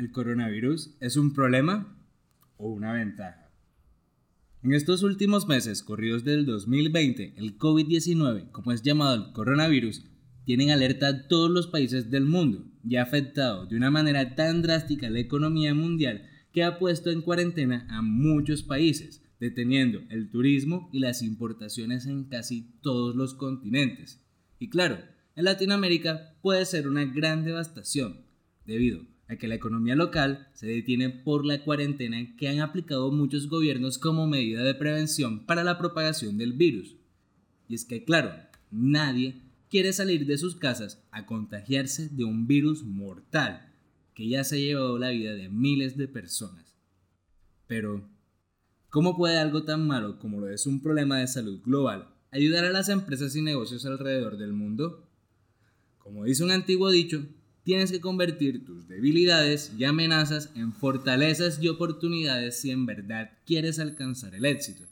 ¿El coronavirus es un problema o una ventaja? En estos últimos meses corridos del 2020, el COVID-19, como es llamado el coronavirus, tienen alerta a todos los países del mundo y ha afectado de una manera tan drástica la economía mundial que ha puesto en cuarentena a muchos países, deteniendo el turismo y las importaciones en casi todos los continentes. Y claro, en Latinoamérica puede ser una gran devastación, debido a que la economía local se detiene por la cuarentena que han aplicado muchos gobiernos como medida de prevención para la propagación del virus. Y es que, claro, nadie quiere salir de sus casas a contagiarse de un virus mortal que ya se ha llevado la vida de miles de personas. Pero, ¿cómo puede algo tan malo como lo es un problema de salud global ayudar a las empresas y negocios alrededor del mundo? Como dice un antiguo dicho, tienes que convertir tus debilidades y amenazas en fortalezas y oportunidades si en verdad quieres alcanzar el éxito.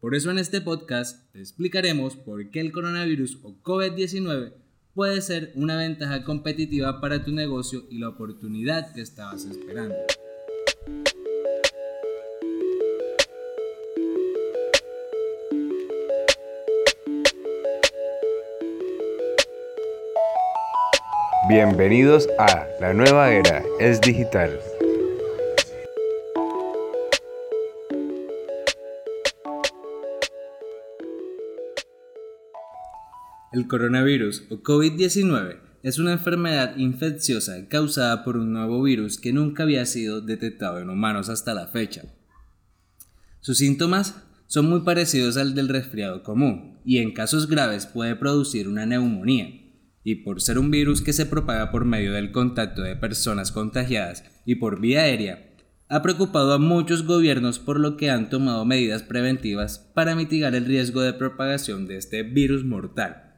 Por eso en este podcast te explicaremos por qué el coronavirus o COVID-19 puede ser una ventaja competitiva para tu negocio y la oportunidad que estabas esperando. Bienvenidos a La Nueva Era es Digital. El coronavirus o COVID-19 es una enfermedad infecciosa causada por un nuevo virus que nunca había sido detectado en humanos hasta la fecha. Sus síntomas son muy parecidos al del resfriado común y en casos graves puede producir una neumonía y por ser un virus que se propaga por medio del contacto de personas contagiadas y por vía aérea, ha preocupado a muchos gobiernos por lo que han tomado medidas preventivas para mitigar el riesgo de propagación de este virus mortal.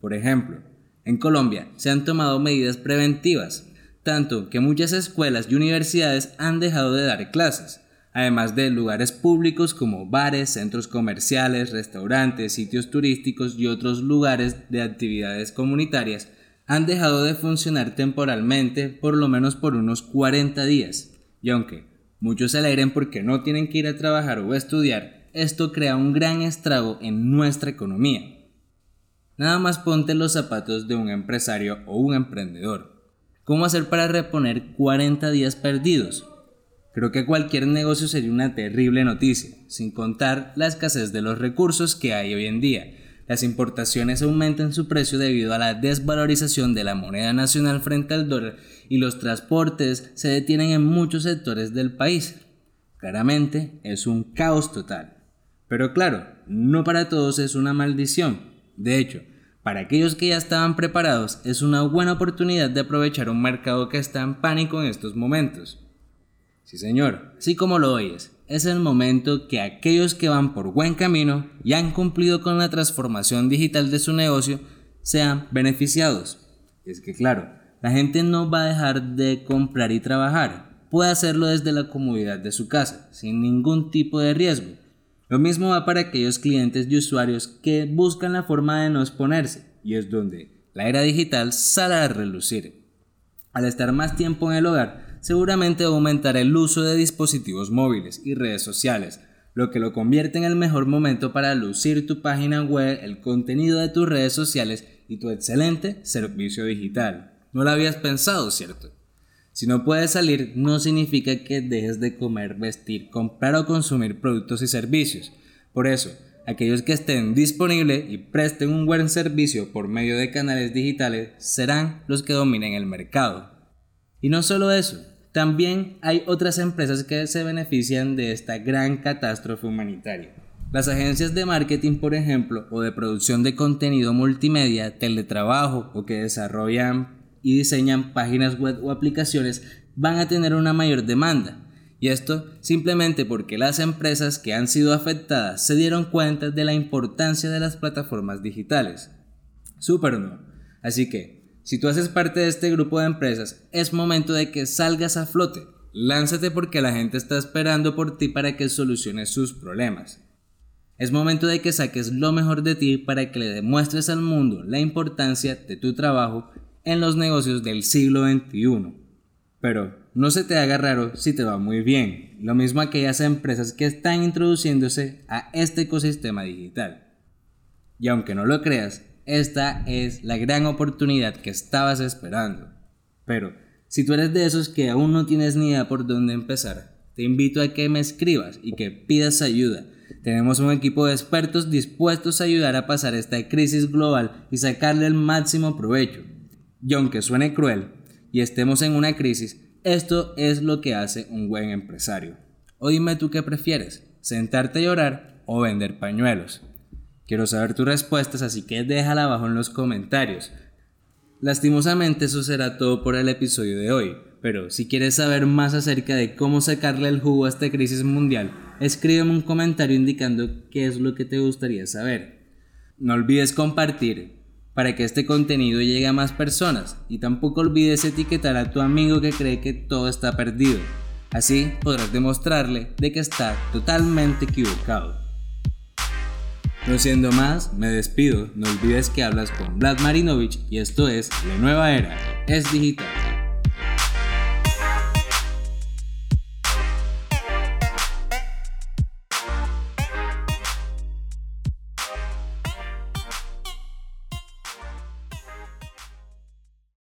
Por ejemplo, en Colombia se han tomado medidas preventivas, tanto que muchas escuelas y universidades han dejado de dar clases, además de lugares públicos como bares, centros comerciales, restaurantes, sitios turísticos y otros lugares de actividades comunitarias, han dejado de funcionar temporalmente por lo menos por unos 40 días. Y aunque muchos se alegren porque no tienen que ir a trabajar o a estudiar, esto crea un gran estrago en nuestra economía. Nada más ponte los zapatos de un empresario o un emprendedor. ¿Cómo hacer para reponer 40 días perdidos? Creo que cualquier negocio sería una terrible noticia, sin contar la escasez de los recursos que hay hoy en día. Las importaciones aumentan su precio debido a la desvalorización de la moneda nacional frente al dólar y los transportes se detienen en muchos sectores del país. Claramente es un caos total. Pero claro, no para todos es una maldición. De hecho, para aquellos que ya estaban preparados es una buena oportunidad de aprovechar un mercado que está en pánico en estos momentos. Sí, señor, así como lo oyes, es el momento que aquellos que van por buen camino y han cumplido con la transformación digital de su negocio sean beneficiados. es que claro, la gente no va a dejar de comprar y trabajar, puede hacerlo desde la comodidad de su casa, sin ningún tipo de riesgo. Lo mismo va para aquellos clientes y usuarios que buscan la forma de no exponerse, y es donde la era digital sale a relucir. Al estar más tiempo en el hogar, seguramente aumentará el uso de dispositivos móviles y redes sociales, lo que lo convierte en el mejor momento para lucir tu página web, el contenido de tus redes sociales y tu excelente servicio digital. No lo habías pensado, ¿cierto? Si no puedes salir, no significa que dejes de comer, vestir, comprar o consumir productos y servicios. Por eso, aquellos que estén disponibles y presten un buen servicio por medio de canales digitales serán los que dominen el mercado. Y no solo eso, también hay otras empresas que se benefician de esta gran catástrofe humanitaria. Las agencias de marketing, por ejemplo, o de producción de contenido multimedia, teletrabajo o que desarrollan y diseñan páginas web o aplicaciones van a tener una mayor demanda. Y esto simplemente porque las empresas que han sido afectadas se dieron cuenta de la importancia de las plataformas digitales. Súper no. Así que si tú haces parte de este grupo de empresas, es momento de que salgas a flote. Lánzate porque la gente está esperando por ti para que soluciones sus problemas. Es momento de que saques lo mejor de ti para que le demuestres al mundo la importancia de tu trabajo en los negocios del siglo XXI. Pero no se te haga raro si te va muy bien, lo mismo aquellas empresas que están introduciéndose a este ecosistema digital. Y aunque no lo creas, esta es la gran oportunidad que estabas esperando. Pero si tú eres de esos que aún no tienes ni idea por dónde empezar, te invito a que me escribas y que pidas ayuda. Tenemos un equipo de expertos dispuestos a ayudar a pasar esta crisis global y sacarle el máximo provecho. Y aunque suene cruel y estemos en una crisis, esto es lo que hace un buen empresario. O dime tú qué prefieres, sentarte a llorar o vender pañuelos. Quiero saber tus respuestas, así que déjala abajo en los comentarios. Lastimosamente eso será todo por el episodio de hoy, pero si quieres saber más acerca de cómo sacarle el jugo a esta crisis mundial, escríbeme un comentario indicando qué es lo que te gustaría saber. No olvides compartir para que este contenido llegue a más personas y tampoco olvides etiquetar a tu amigo que cree que todo está perdido. Así podrás demostrarle de que está totalmente equivocado. No siendo más, me despido. No olvides que hablas con Vlad Marinovich y esto es La Nueva Era. Es digital.